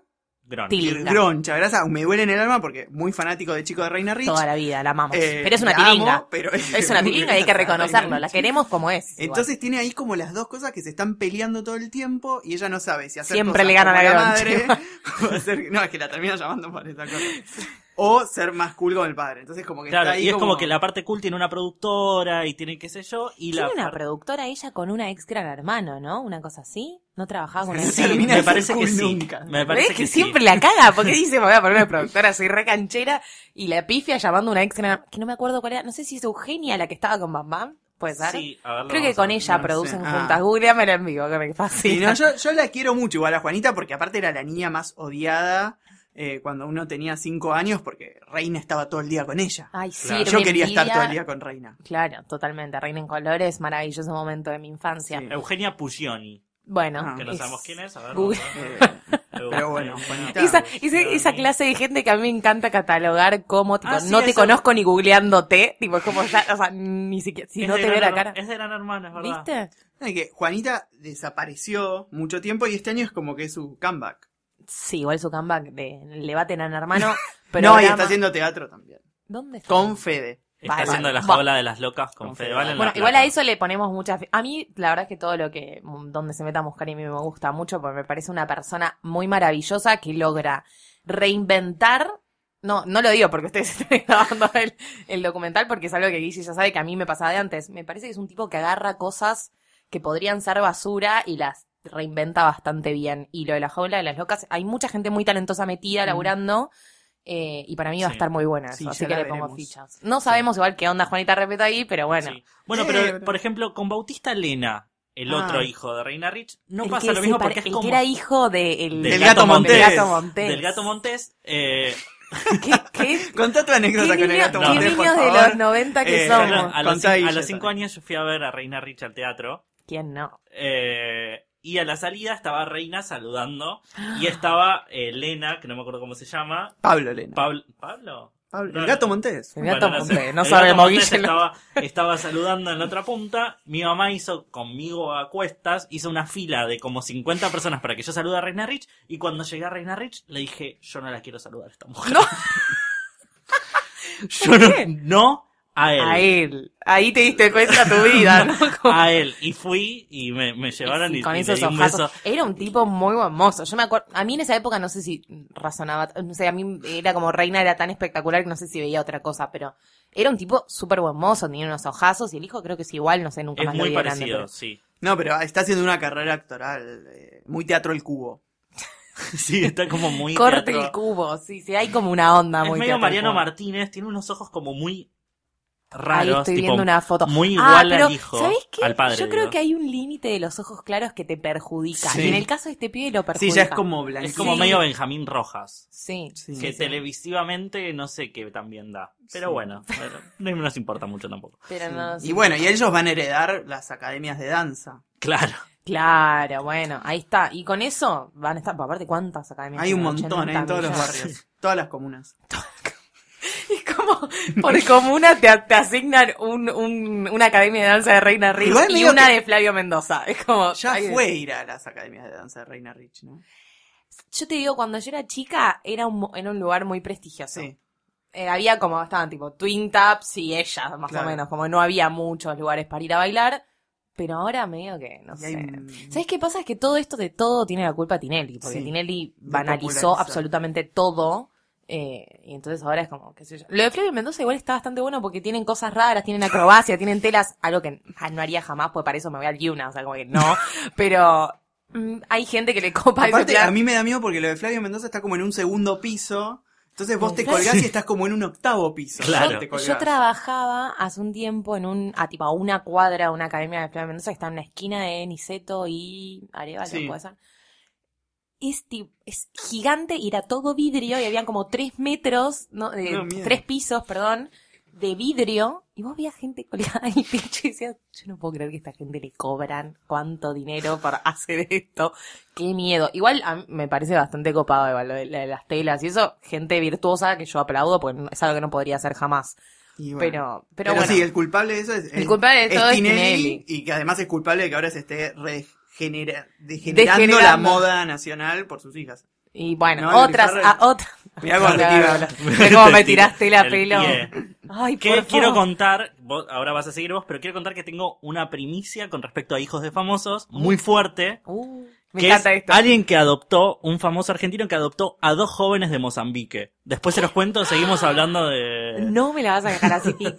Tilinga. groncha, grasa. Me duele en el alma porque muy fanático de Chico de Reina Rich. Toda la vida, la amamos. Eh, pero es una la tilinga. amo, pero Es una tilinga y hay que reconocerlo. La queremos como es. igual. Entonces tiene ahí como las dos cosas que se están peleando todo el tiempo y ella no sabe si hacer Siempre cosas le gana como la madre groncha. o hacer- no, es que la termina llamando por esa cosa. O ser más cool con el padre. Entonces como que Claro, está ahí y es como... que la parte cool tiene una productora y tiene qué sé yo, y Tiene la una parte- productora ella con una ex gran hermano, ¿no? Una cosa así. ¿No trabajaba con una Sí, me parece que sí. nunca. Me parece ¿Ves que, que, sí. siempre la caga? Porque dice, me voy a poner una productora, soy re canchera, y la pifia llamando a una ex gran- que no me acuerdo cuál era, no sé si es Eugenia la que estaba con Bam Bam, puede ser. Sí, a Creo que a con ella no producen sé. Ah. juntas. Googleamela en vivo, que me Sí, fascina. no, yo, yo la quiero mucho igual a Juanita porque aparte era la niña más odiada eh, cuando uno tenía cinco años porque Reina estaba todo el día con ella. Ay, sí, Claro. Yo quería estar todo el día con Reina. Claro, totalmente. Reina en colores, maravilloso momento de mi infancia. Sí. Eugenia Puglioni, Bueno, Ah. que no es- sabemos quién es, a ver. Vamos a. Eh, pero bueno, Juanita. Esa, esa, Puglioni. esa clase de gente que a mí me encanta catalogar como, tipo, Ah, sí, no te eso- conozco ni googleándote, tipo, es como ya, o sea, ni siquiera, si Es no te veo Gran la cara. Es de Gran Hermano, es verdad. ¿Viste? Es que Juanita desapareció mucho tiempo y este año es como que es su comeback. Sí, igual su comeback de Le baten a hermano. Pero no, y está haciendo teatro también. ¿Dónde está? Con Fede. Está Vale, haciendo la va. jaula de las locas con Con Fede. Bueno, igual a eso le ponemos mucha fe. A mí, la verdad es que todo lo que, donde se meta Muscari a mí me gusta mucho, porque me parece una persona muy maravillosa que logra reinventar. No, no lo digo porque ustedes están grabando el, el documental, porque es algo que Guille ya sabe que a mí me pasaba de antes. Me parece que es un tipo que agarra cosas que podrían ser basura y las reinventa bastante bien. Y lo de la jaula de las locas, hay mucha gente muy talentosa metida, laburando. eh, y para mí va a estar muy buena eso, Sí, así que le pongo fichas. No sabemos igual qué onda Juanita Repeto ahí, pero bueno. Sí. Bueno, pero por ejemplo, con Bautista Lena, el Ah. otro hijo de Reina Rich, no El pasa lo mismo porque es el como que era hijo de el- Del gato Montés. del gato Montés. del gato Montés. Eh, ¿Qué, qué, Contá tu anécdota qué con el gato qué Montés, qué por niños de los 90 que Eh, somos? a, los, a los cinco años yo fui a ver a Reina Rich al teatro. ¿Quién no? eh, y a la salida estaba Reina saludando. Y estaba eh, Lena, que no me acuerdo cómo se llama. Pablo Lena. Pablo. ¿Pablo? Pablo- No, el gato no. Montés. El gato Bueno, Montés, sé. no El sabemos, no. Estaba, estaba saludando en la otra punta. Mi mamá hizo conmigo a cuestas, hizo una fila de como 50 personas para que yo salude a Reina Rich. Y cuando llegué a Reina Rich, le dije, yo no la quiero saludar a esta mujer. No. yo no, no a él. A él. Ahí te diste cuenta tu vida, ¿no? Como- A él. Y fui y me, me llevaron y, Sí, con y le esos di un ojazos. beso. Era un tipo muy buen mozo. Yo me acuerdo, a mí en esa época no sé si razonaba, no sé, a mí era como reina, era tan espectacular que no sé si veía otra cosa, pero era un tipo súper buen mozo, tenía unos ojazos y el hijo creo que es igual, no sé, nunca Es más lo muy vi de grande, parecido, pero- sí. No, pero está haciendo una carrera actoral. eh, muy teatro el cubo. Sí, está como muy Corte teatro. el cubo, sí, sí, hay como una onda Es muy medio teatro Mariano. Martínez, tiene unos ojos como muy Ahí raros, estoy tipo, viendo una foto. muy Ah, igual pero, al hijo, al padre. Yo creo digo. que hay un límite de los ojos claros que te perjudica. Sí. Y en el caso de este pibe lo Sí, perjudica. ya es como blanquito. es como Sí. medio Benjamín Rojas, Sí. Sí, que sí. televisivamente no sé qué también da, pero Sí. bueno, pero no nos importa mucho tampoco. Pero no, sí. Y bueno, y ellos van a heredar las academias de danza. Claro, Claro, bueno, ahí está. Y con eso van a estar, aparte, ¿cuántas academias? Hay un montón ¿eh? 80 en todos los barrios. Todas las comunas. Como, por comuna te, te asignan un, un- una academia de danza de Reina Rich y una que- de Flavio Mendoza. Es como, Ya ay, fue ir a las academias de danza de Reina Rich, ¿no? Yo te digo, cuando yo era chica, era un, era un lugar muy prestigioso. Sí. eh, había como, estaban tipo Twin Taps y ella, más Claro. o menos, como no había muchos lugares para ir a bailar. Pero ahora medio que, no Y hay sé. un- ¿Sabes qué pasa? Es que todo esto de todo tiene la culpa Tinelli, porque Sí, Tinelli banalizó absolutamente todo. Eh, y entonces ahora es como, qué sé yo. Lo de Flavio Mendoza igual está bastante bueno porque tienen cosas raras, tienen acrobacia, tienen telas, algo que ah, no haría jamás, pues para eso me voy al Yuna, o sea, como que no. Pero mm, hay gente que le copa ese Aparte, plan. a mí me da miedo porque lo de Flavio Mendoza está como en un segundo piso. Entonces vos ¿En te colgás y estás como en un octavo piso. Claro. Te Yo colgás. trabajaba hace un tiempo en un, a tipo a una cuadra, una academia de Flavio Mendoza que está en la esquina de Niceto y Arevalo, Sí. puede ser. Es, es gigante y era todo vidrio y habían como tres metros, no, miedo. tres pisos, perdón, de vidrio. Y vos veías gente colgada en el techo y decías, yo no puedo creer que esta gente le cobran cuánto dinero por hacer esto. Qué miedo. Igual a mí me parece bastante copado igual, lo de, lo de las telas y eso, gente virtuosa que yo aplaudo porque es algo que no podría hacer jamás. Bueno. Pero, pero, Pero, bueno. sí, el culpable de eso es. El culpable de todo es Tinelli, Tinelli. Y que además es culpable de que ahora se esté regenera- degenerando, la moda nacional por sus hijas. Y bueno, No, otras, Farrell. a otra. Mirá cómo te tira. Mirá cómo me tiraste la El pelo. Ay, Que por quiero favor. contar, vos, ahora vas a seguir vos, pero quiero contar que tengo una primicia con respecto a hijos de famosos muy fuerte. Uh, me que encanta es esto. alguien que adoptó, un famoso argentino que adoptó a dos jóvenes de Mozambique. Después se los cuento, seguimos hablando de... No me la vas a. Seguimos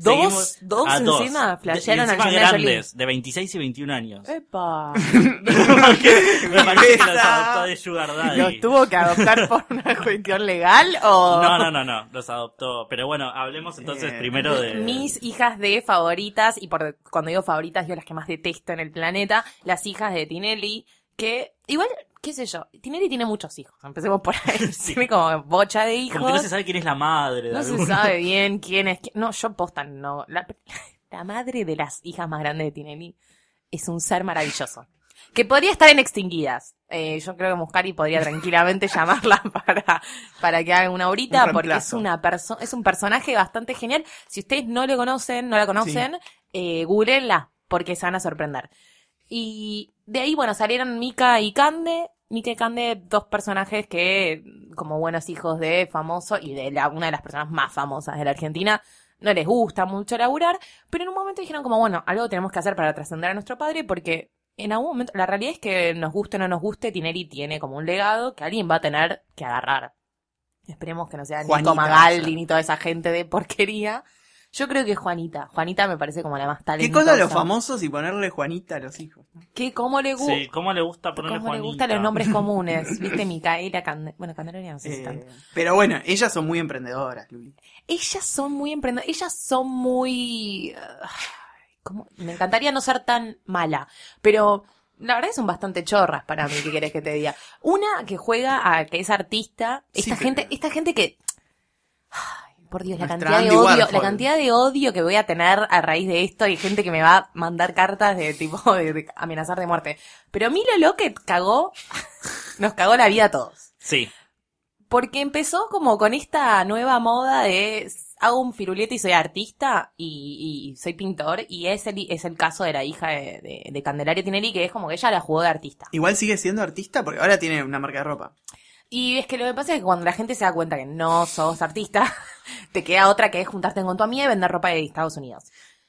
dos, dos a dos. encima De- flashearon a Jolie. grandes, de 26 y 21 años. Epa. Me parece que los adoptó de Sugar Daddy. ¿Los tuvo que adoptar por una cuestión legal o...? No, no, no, no, los adoptó. Pero bueno, hablemos entonces Eh, primero de... Mis hijas de favoritas, y por cuando digo favoritas, yo las que más detesto en el planeta, las hijas de Tinelli, que igual, qué sé yo, Tinelli tiene muchos hijos, empecemos por ahí, Sí. tiene como bocha de hijos. Como que no se sabe quién es la madre de No se alguno. sabe bien quién es. quién- No, yo posta no. La, la madre de las hijas más grandes de Tinelli es un ser maravilloso. Que podría estar en extinguidas. Eh, yo creo que Muscari podría tranquilamente llamarla para, para que haga una horita, Un porque es una perso es un personaje bastante genial. Si ustedes no le conocen, no la conocen, eh, googleenla, porque se van a sorprender. Y de ahí, bueno, salieron Mika y Cande. Y Cande, dos personajes que, como buenos hijos de famoso y de la, una de las personas más famosas de la Argentina, no les gusta mucho laburar, pero en un momento dijeron como, bueno, algo tenemos que hacer para trascender a nuestro padre, porque en algún momento, la realidad es que nos guste o no nos guste, Tinelli tiene como un legado que alguien va a tener que agarrar. Esperemos que no sea Juanita, Nico Magaldi o sea. ni toda esa gente de porquería. Yo creo que Juanita. Juanita me parece como la más ¿Qué talentosa. cosa los famosos y ponerle Juanita a los hijos? Que cómo le gusta. Sí, ¿cómo le gusta ponerle ¿Cómo le gustan los nombres comunes? ¿Viste? Micaela, Cande... Bueno, Candelaria no sé si tanto. Eh, pero bueno, ellas son muy emprendedoras, Luli. Ellas son muy emprendedoras. Ellas son muy... ¿cómo? Me encantaría no ser tan mala. Pero la verdad son bastante chorras para mí, ¿qué querés que te diga? Una que juega a que es artista. Sí, Esta pero- gente, esta gente que... Por Dios, la Nuestra cantidad de odio, Warhol. la cantidad de odio que voy a tener a raíz de esto y gente que me va a mandar cartas de tipo de, de amenazar de muerte. Pero Milo Lockett cagó, nos cagó la vida a todos. Sí, Porque empezó como con esta nueva moda de hago un firulete y soy artista y, y soy pintor y es el, es el caso de la hija de, de, de Candelaria Tinelli que es como que ella la jugó de artista. Igual sigue siendo artista porque ahora tiene una marca de ropa. Y es que lo que pasa es que cuando la gente se da cuenta que no sos artista, te queda otra que es juntarte con tu amiga y vender ropa de Estados Unidos.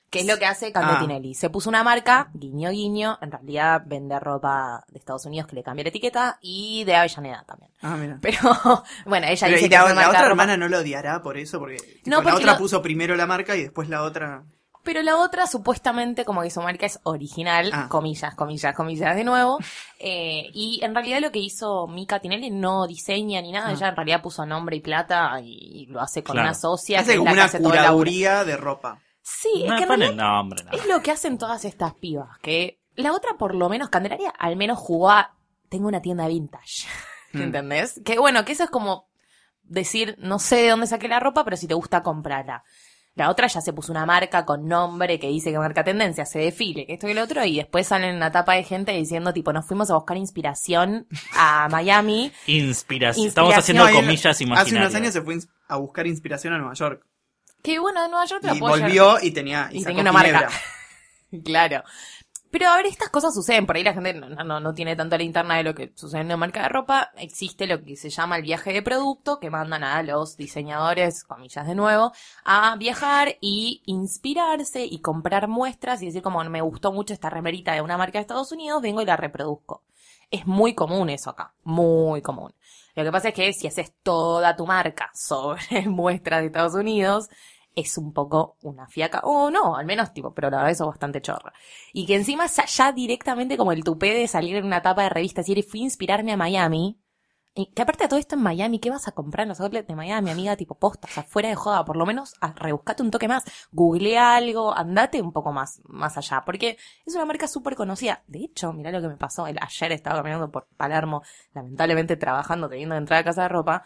Que es lo que hace Cande Ah. Se puso una marca, guiño guiño, en realidad vende ropa de Estados Unidos que le cambió la etiqueta y de Avellaneda también. Ah, mira. Pero bueno, ella Pero, dice y que la, una la otra ropa. hermana no lo odiará por eso, porque tipo, No, la porque otra lo- puso primero la marca y después la otra. Pero la otra, supuestamente, como que su marca es original, Ah. comillas, comillas, comillas de nuevo. Eh, y en realidad lo que hizo Mika Tinelli no diseña ni nada, Ah. ella en realidad puso nombre y plata y, y lo hace con Claro. una socia. Hace que como una hace curaduría de ropa. Sí, es que en nombre. no. es lo que hacen todas estas pibas, que la otra por lo menos, Candelaria, al menos jugó a, tengo una tienda vintage, Mm. ¿entendés? Que bueno, que eso es como decir, no sé de dónde saqué la ropa, pero si te gusta comprarla. La otra ya se puso una marca con nombre que dice que marca tendencia, se desfile, que esto y lo otro, y después salen una tapa de gente diciendo, tipo, nos fuimos a buscar inspiración a Miami. Inspiración. Estamos haciendo No, y comillas Hace imaginarias. unos años se fue a buscar inspiración a Nueva York. Que bueno, de Nueva York te Y volvió y tenía, y y sacó tenía una marca. Claro. Pero a ver, estas cosas suceden, por ahí la gente no, no, no tiene tanto la interna de lo que sucede en una marca de ropa, existe lo que se llama el viaje de producto, que mandan a los diseñadores, comillas de nuevo, a viajar y inspirarse y comprar muestras y decir como me gustó mucho esta remerita de una marca de Estados Unidos, vengo y la reproduzco. Es muy común eso acá, muy común. Lo que pasa es que si haces toda tu marca sobre muestras de Estados Unidos, es un poco una fiaca, o no, al menos tipo, pero la verdad eso es bastante chorra. Y que encima ya, ya directamente como el tupé de salir en una tapa de revista, si fui a inspirarme a Miami, y que aparte de todo esto en Miami, ¿qué vas a comprar en los outlets de Miami, amiga? Tipo postas, afuera de joda, por lo menos a, rebuscate un toque más, googlea algo, andate un poco más, más allá, porque es una marca súper conocida. De hecho, mirá lo que me pasó, el, ayer estaba caminando por Palermo, lamentablemente trabajando, teniendo que entrar a casa de ropa,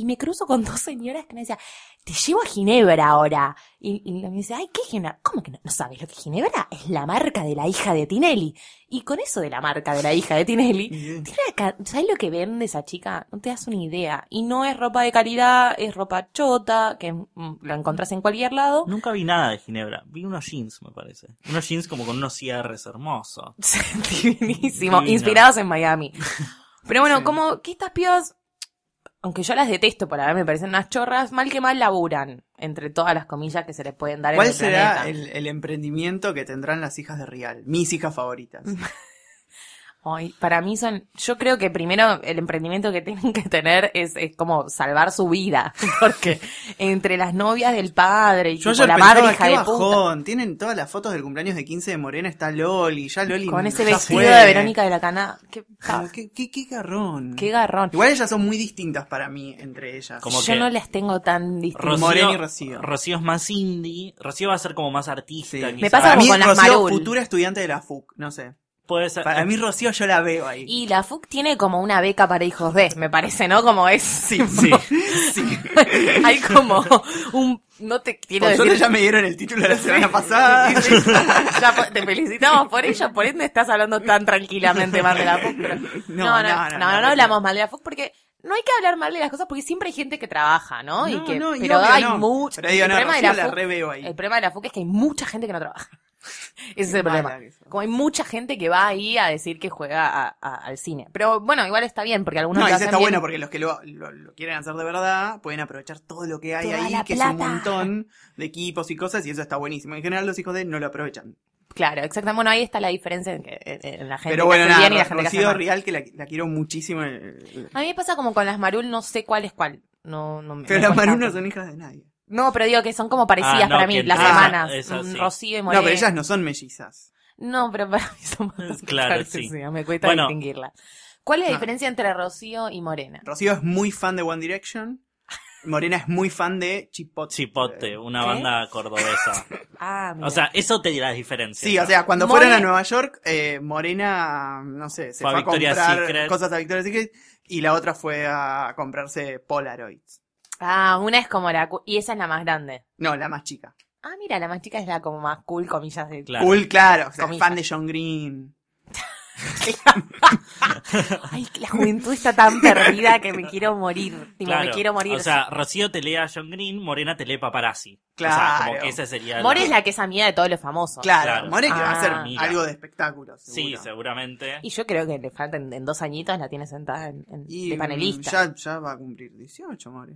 y me cruzo con dos señoras que me decían, te llevo a Ginebra ahora. Y, y me dice, ay, ¿qué Ginebra? ¿Cómo que no, no sabes lo que es Ginebra? Es la marca de la hija de Tinelli. Y con eso de la marca de la hija de Tinelli, tiene ¿sabes lo que vende esa chica? No te das una idea. Y no es ropa de calidad, es ropa chota, que mm, la encontrás en cualquier lado. Nunca vi nada de Ginebra. Vi unos jeans, me parece. Unos jeans como con unos cierres hermosos. Divinísimo, Divino. inspirados en Miami. Pero bueno, Sí. como que estas pibas, aunque yo las detesto por haber me parecen unas chorras, mal que mal laburan entre todas las comillas que se les pueden dar en ¿Cuál el será planeta. el, el emprendimiento que tendrán las hijas de Real? Mis hijas favoritas. Ay, para mí son, yo creo que primero el emprendimiento que tienen que tener es, es como salvar su vida, porque entre las novias del padre y Yo tipo, ayer la pensaba, madre hija qué de puta, bajón. Tienen todas las fotos del cumpleaños de 15 de Morena, está Loli, ya Loli con ese vestido fue. de Verónica de la Cana, qué, ¿Qué, qué, qué garrón. qué garrón. Igual ellas son muy distintas para mí, entre ellas. Como yo que- no las tengo tan distintas. Rocío, Morena y Rocío. Rocío es más indie. Rocío va a ser como más artista. Sí. Me pasa como mí, con las Rocío, Marul. futura estudiante de la FUC, no sé. Puede ser. Para mí, Rocío, yo la veo ahí. Y la FUC tiene como una beca para hijos de, me parece, ¿no? Como es. Sí, Sí. sí. Hay como un. No te quiero Por decir. ya me dieron el título la semana pasada. Ya te felicitamos por ello, por ende estás hablando tan tranquilamente mal de la FUC. Pero... No, no, no, no, no, no, hablamos mal de la FUC porque no hay que hablar mal de las cosas porque siempre hay gente que trabaja, ¿no? y No, que, pero hay no. mucho. De el problema de la FUC es que hay mucha gente que no trabaja. Ese es el problema. que. Como hay mucha gente que va ahí a decir que juega a- a- al cine. Pero bueno, igual está bien porque algunos No, lo hacen está bien. bueno porque los que lo, lo- lo quieren hacer de verdad pueden aprovechar todo lo que hay Toda ahí, que es un montón de equipos y cosas, y eso está buenísimo. En general, los hijos de él no lo aprovechan. Claro, exactamente. Bueno, ahí está la diferencia en, que, en- la gente Pero que bueno, hace nada, bien y la gente que hace. Real, que la, la quiero muchísimo. eh, A mí me pasa como con las Marul, no sé cuál es cuál. No, no me- Pero me las. Marul no son hijas de nadie. No, pero digo que son como parecidas Ah, no, para mí, las hermanas. mm, sí. Rocío y Morena. No, pero ellas no son mellizas. No, pero para mí son más Claro, parecidas, sí. Me cuesta Bueno. distinguirlas. ¿Cuál es la No. diferencia entre Rocío y Morena? Rocío es muy fan de One Direction. Morena es muy fan de Chipotle. Chipote, una ¿Qué? banda cordobesa. Ah, mira. O sea, eso te dirá la diferencia. Sí, o sea, cuando More- fueron a Nueva York, eh, Morena, no sé, se Fue fue, a a Victoria's comprar Secret. cosas a Victoria's Secret y la otra fue a comprarse Polaroids. Ah, una es como la... cu- Y esa es la más grande. No, la más chica. Ah, mira, la más chica es la como más cool, comillas de... Claro. Cool, claro. O sea, Comillas. fan de John Green. Ay, que la juventud está tan perdida que me quiero morir. Tipo, Claro. me quiero morir. O sea, Rocío te lee a John Green, Morena te lee paparazzi. O sea, Claro. como que ese sería. More la- es la que es amiga de todos los famosos. Claro, Claro. More que va a Ah. hacer Amiga. algo de espectáculo. Sí, seguro. seguramente. Y yo creo que le faltan en dos añitos la tiene sentada en, en- Y, de mm, panelista. Ya, ya va a cumplir 18, More.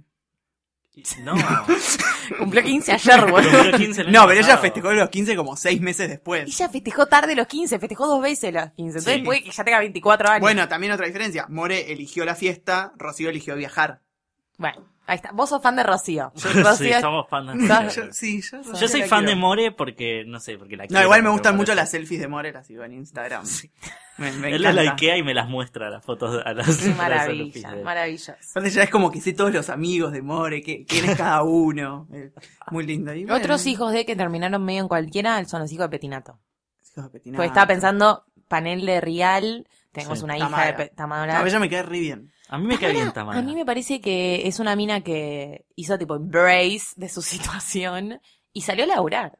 No. Cumplió 15 ayer, boludo. Cumplió 15 el año No, pero ella festejó los 15 como 6 meses después. Ella festejó tarde los 15, festejó dos veces los 15. Entonces Sí. puede que ya tenga 24 años. Bueno, también otra diferencia. More eligió la fiesta, Rocío eligió viajar. Bueno, ahí está. Vos sos fan de Rocío. Sí, Rocío somos fan de Sos- Yo, sí, yo, Yo soy fan de More porque, no sé, porque la No, quiero, igual me gustan mucho las selfies de More, las sigo en Instagram. Me, me Él la encanta. likea y me las muestra las fotos a las, a las selfies Maravilla, de- maravilloso. Aparte ya es como que sé todos los amigos de More, que, quién es cada uno. Muy lindo. Y bueno, Otros hijos de que terminaron medio en cualquiera son los hijos de Petinato. hijos de Petinato. Porque estaba pensando, panel de Rial, tenemos Sí. una hija Tamara. de Pe- Tamara. A ella me cae re bien. A mí me cae bien Tamara. A mí me parece que es una mina que hizo tipo embrace de su situación y salió a laburar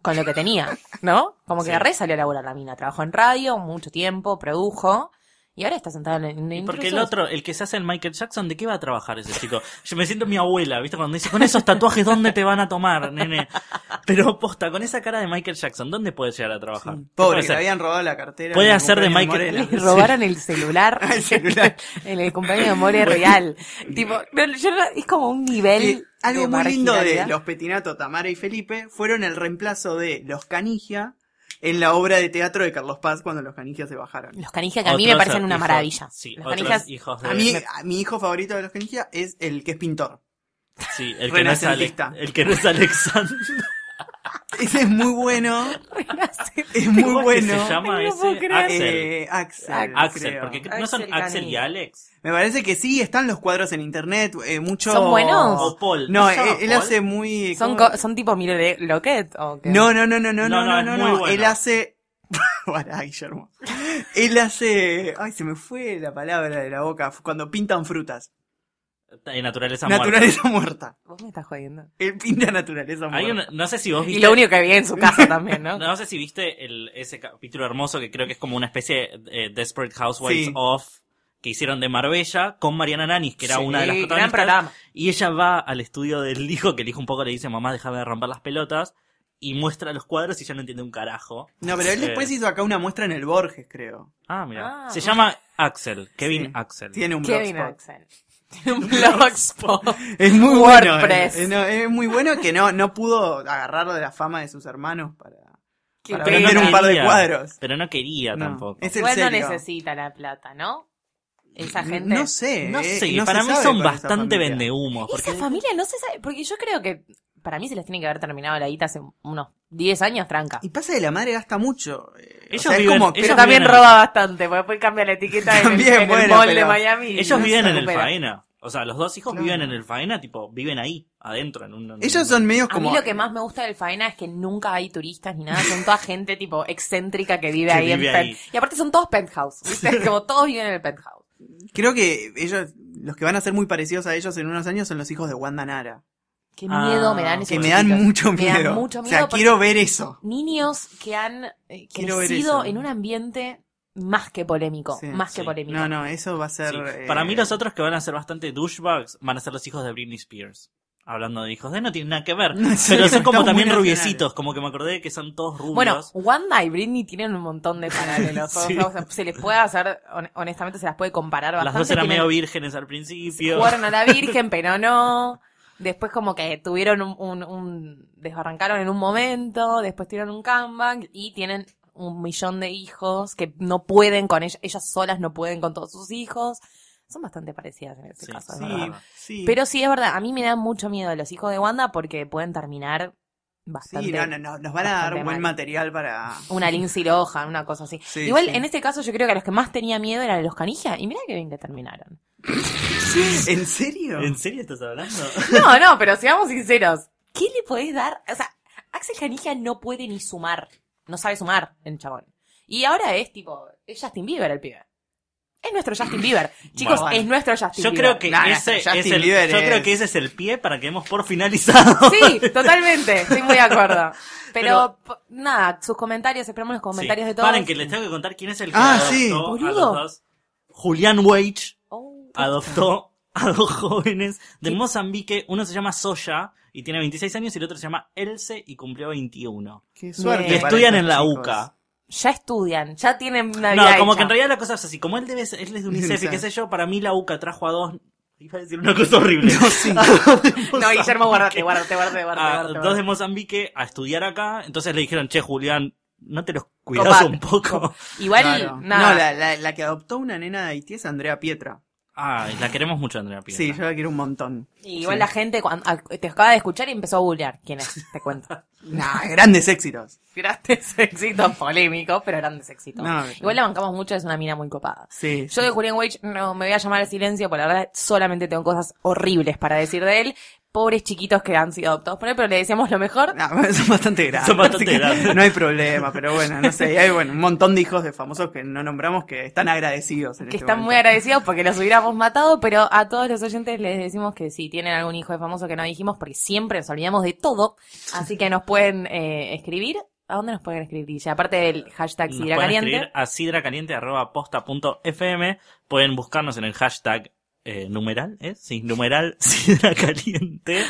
con lo que tenía, ¿no? Como que Sí. re salió a laburar la mina. Trabajó en radio mucho tiempo, produjo Y ahora está sentado en en Y porque el intrusos. otro, el que se hace el Michael Jackson, ¿de qué va a trabajar ese chico? Yo me siento mi abuela, ¿viste? Cuando dice, con esos tatuajes, ¿dónde te van a tomar, nene? Pero posta, con esa cara de Michael Jackson, ¿dónde puede llegar a trabajar? ¿Qué Pobre, le habían robado la cartera. Puede el hacer de Michael- Morela. Le robaron el celular, El celular. en el cumpleaños de More Real. tipo, no, yo no- es como un nivel. Algo de muy lindo de los Petinato, Tamara y Felipe fueron el reemplazo de los Canigia en la obra de teatro de Carlos Paz cuando los Canigia se bajaron. Los canijas que a mí me parecen una hijos- maravilla. Sí, los otros canijas, hijos de... A mí, a mi hijo favorito de los Canigia es el que es pintor. Sí, el que no es, Ale- renacentista. el que no es Alexander. Ese es muy bueno. es muy ¿Cómo es que bueno. se llama ese? Axel. Eh, Axel. Axel, porque no son Axel y. Alex. Me parece que sí, están los cuadros en internet. Eh, mucho... ¿Son buenos? O Paul. No, llama él, Paul? hace muy... son, co- son tipo Mire Loquet o qué? No, no, no, no, no, No, no, no, bueno. Él hace. Guillermo. Él hace. Ay, se me fue la palabra de la boca. Cuando pintan frutas. En naturaleza muerta. naturaleza muerta. Vos me estás jodiendo. Él pinta naturaleza muerta. No sé si vos viste. Y lo único que vi en su casa también, ¿no? No sé si viste el, ese capítulo hermoso que creo que es como una especie de eh, Desperate Housewives Sí. of que hicieron de Marbella con Mariana Nanis, que era Sí, una de las gran protagonistas. Y ella va al estudio del hijo, que el hijo un poco le dice, mamá, déjame de romper las pelotas, y muestra los cuadros y ya no entiende un carajo. No, pero él Eh, después hizo acá una muestra en el Borges, creo. Ah, mira. Ah. Se llama Axel, Kevin Sí. Axel. Tiene un Kevin blogspot. Axel. Tiene un blogspot. Es muy bueno. WordPress. eh. No, es muy bueno que no, no pudo agarrar de la fama de sus hermanos para, para un par de cuadros. Pero no quería No, tampoco. es el Igual no serio. necesita la plata, ¿no? Esa gente. No sé. No eh, sé, no para mí sabe son bastante vendehumos. Esa Porque familia no se sabe, porque yo creo que para mí se les tiene que haber terminado la guita hace unos 10 años, tranca. Y pasa que la madre gasta mucho. eh, Ellos o sea, es viven- como ellos Pero también en- roba bastante, porque después cambia la etiqueta en el- También, en el, mall de Miami. ellos no viven en el faena. O sea, los dos hijos viven en el faena, tipo, viven ahí, adentro. En un, en Ellos un- son medios A como. mí lo que más me gusta del Faena es que nunca hay turistas ni nada, son toda gente tipo excéntrica que vive Que ahí vive en ahí. pen- Y aparte son todos penthouse, ¿viste? Como todos viven en el penthouse. Creo que ellos, los que van a ser muy parecidos a ellos en unos años son los hijos de Wanda Nara. Qué Ah, miedo me dan esos Que me dan chiquitos. mucho Me dan miedo. mucho O miedo sea, porque quiero ver eso. niños que han eh, crecido en un ambiente más que polémico, Sí, más que polémico. No, no, eso va a ser. Sí. eh, Para mí los otros que van a ser bastante douchebags van a ser los hijos de Britney Spears. Hablando de hijos de no tiene nada que ver. No pero son como también rubiecitos, nacionales. como que me acordé que son todos rubios. Bueno, Wanda y Britney tienen un montón de paralelos. Sí. O sea, se les puede hacer, hon- honestamente, se las puede comparar bastante. Las dos eran Tienen- medio vírgenes al principio. Jugaron a la Virgen, pero no. Después como que tuvieron un, un, un- desbarrancaron en un momento, después tuvieron un comeback y tienen un millón de hijos que no pueden con ellas, ellas solas no pueden con todos sus hijos. Son bastante parecidas en este Sí, caso, es Sí, verdad. sí. Pero sí es verdad, a mí me da mucho miedo los hijos de Wanda porque pueden terminar bastante. Sí, no, no, no, nos van a dar buen mal. material para. Una Lindsay Lohan, una cosa así. Sí, Igual sí. en este caso yo creo que a los que más tenía miedo eran los Canija y mira que bien que terminaron. ¿En serio? ¿En serio estás hablando? No, no, pero seamos sinceros. ¿Qué le podés dar? O sea, Axel Canija no puede ni sumar. No sabe sumar el chabón. Y ahora es tipo, es Justin Bieber el pibe. Es nuestro Justin Bieber. Chicos, Bueno. es nuestro Justin Yo Bieber. creo que Nah, ese Justin es el, Bieber yo es- creo que ese es el pie para que demos por finalizado. Sí, totalmente. Estoy muy de acuerdo. Pero, nada, sus comentarios, esperamos los comentarios Sí. de todos. Paren que les tengo que contar quién es el que Ah, adoptó sí. a los dos. Julián Wage Oh, adoptó a dos jóvenes de Mozambique. Uno se llama Soya y tiene 26 años y el otro se llama Else y cumplió 21. Qué suerte. Para estudian en la chicos. UCA. Ya estudian, ya tienen una No, vida como hecha. que en realidad la cosa es así. Como él, debe ser- él es de UNICEF y qué sé yo, para mí la UCA trajo a dos... Iba a decir una cosa horrible. No, Guillermo, guárdate, guárdate, guárdate, guárdate. a guárdate, dos de Mozambique a estudiar acá. Entonces le dijeron, che, Julián, ¿no te los cuidas un poco? Igual, Claro. nada. No, la, la, la que adoptó una nena de Haití es Andrea Pietra. Ay, la queremos mucho, Andrea Pietra. Sí, yo la quiero un montón. Y igual Sí. la gente cuando, a- te acaba de escuchar y empezó a googlear quién es, te cuento. Nah, grandes éxitos. Grandes éxitos polémicos, pero grandes éxitos. No, igual la bancamos mucho, es una mina muy copada. Sí. Yo de Julian Wage no me voy a llamar al silencio, porque la verdad solamente tengo cosas horribles para decir de él. Pobres chiquitos que han sido adoptados por él, pero le deseamos lo mejor. Nah, son bastante grandes. Son bastante grandes. No hay problema, pero bueno, no sé. y Hay bueno, un montón de hijos de famosos que no nombramos que están agradecidos. En que este están muy agradecidos porque los hubiéramos matado, pero a todos los oyentes les decimos que si tienen algún hijo de famoso que no dijimos, porque siempre nos olvidamos de todo, así que nos pueden eh, escribir ¿A dónde nos pueden escribir, Guille? Aparte del hashtag Nos Sidra pueden Caliente. escribir a sidracaliente.posta.fm. Pueden buscarnos en el hashtag eh, numeral, ¿eh? Sí, numeral Sidra Caliente.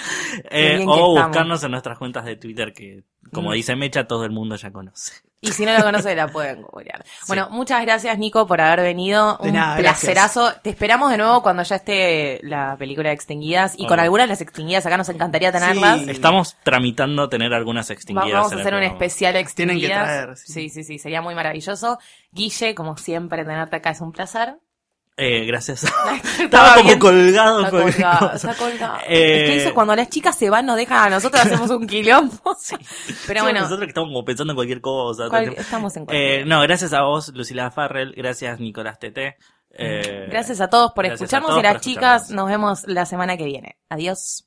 Eh, o estamos. buscarnos en nuestras cuentas de Twitter que, como Mm. dice Mecha, todo el mundo ya conoce. Y si no lo conoce, la pueden googlear. Bueno, muchas gracias, Nico, por haber venido. De Un nada, placerazo. Te esperamos de nuevo cuando ya esté la película de Extinguidas. Y con algunas de las Extinguidas acá nos encantaría tenerlas. Sí. Estamos tramitando tener algunas extinguidas. vamos a hacer un especial Tienen que Extinguidas. traer, sí. sí, sí, sí, sería muy maravilloso. Guille, como siempre, tenerte acá es un placer. Eh, gracias. Estaba como bien. colgado. Está colgado, coso. está colgado. Eh, Es que eso, cuando las chicas se van, nos dejan a nosotros, hacemos un quilombo. Pero Sí, bueno, Nosotros que estamos como pensando en cualquier cosa. cual- estamos en cualquier- Eh, no, gracias a vos, Lucila Farrell. Gracias, Nicolás Tete. Eh, Gracias a todos por escucharnos todos y las chicas escucharnos. nos vemos la semana que viene. Adiós.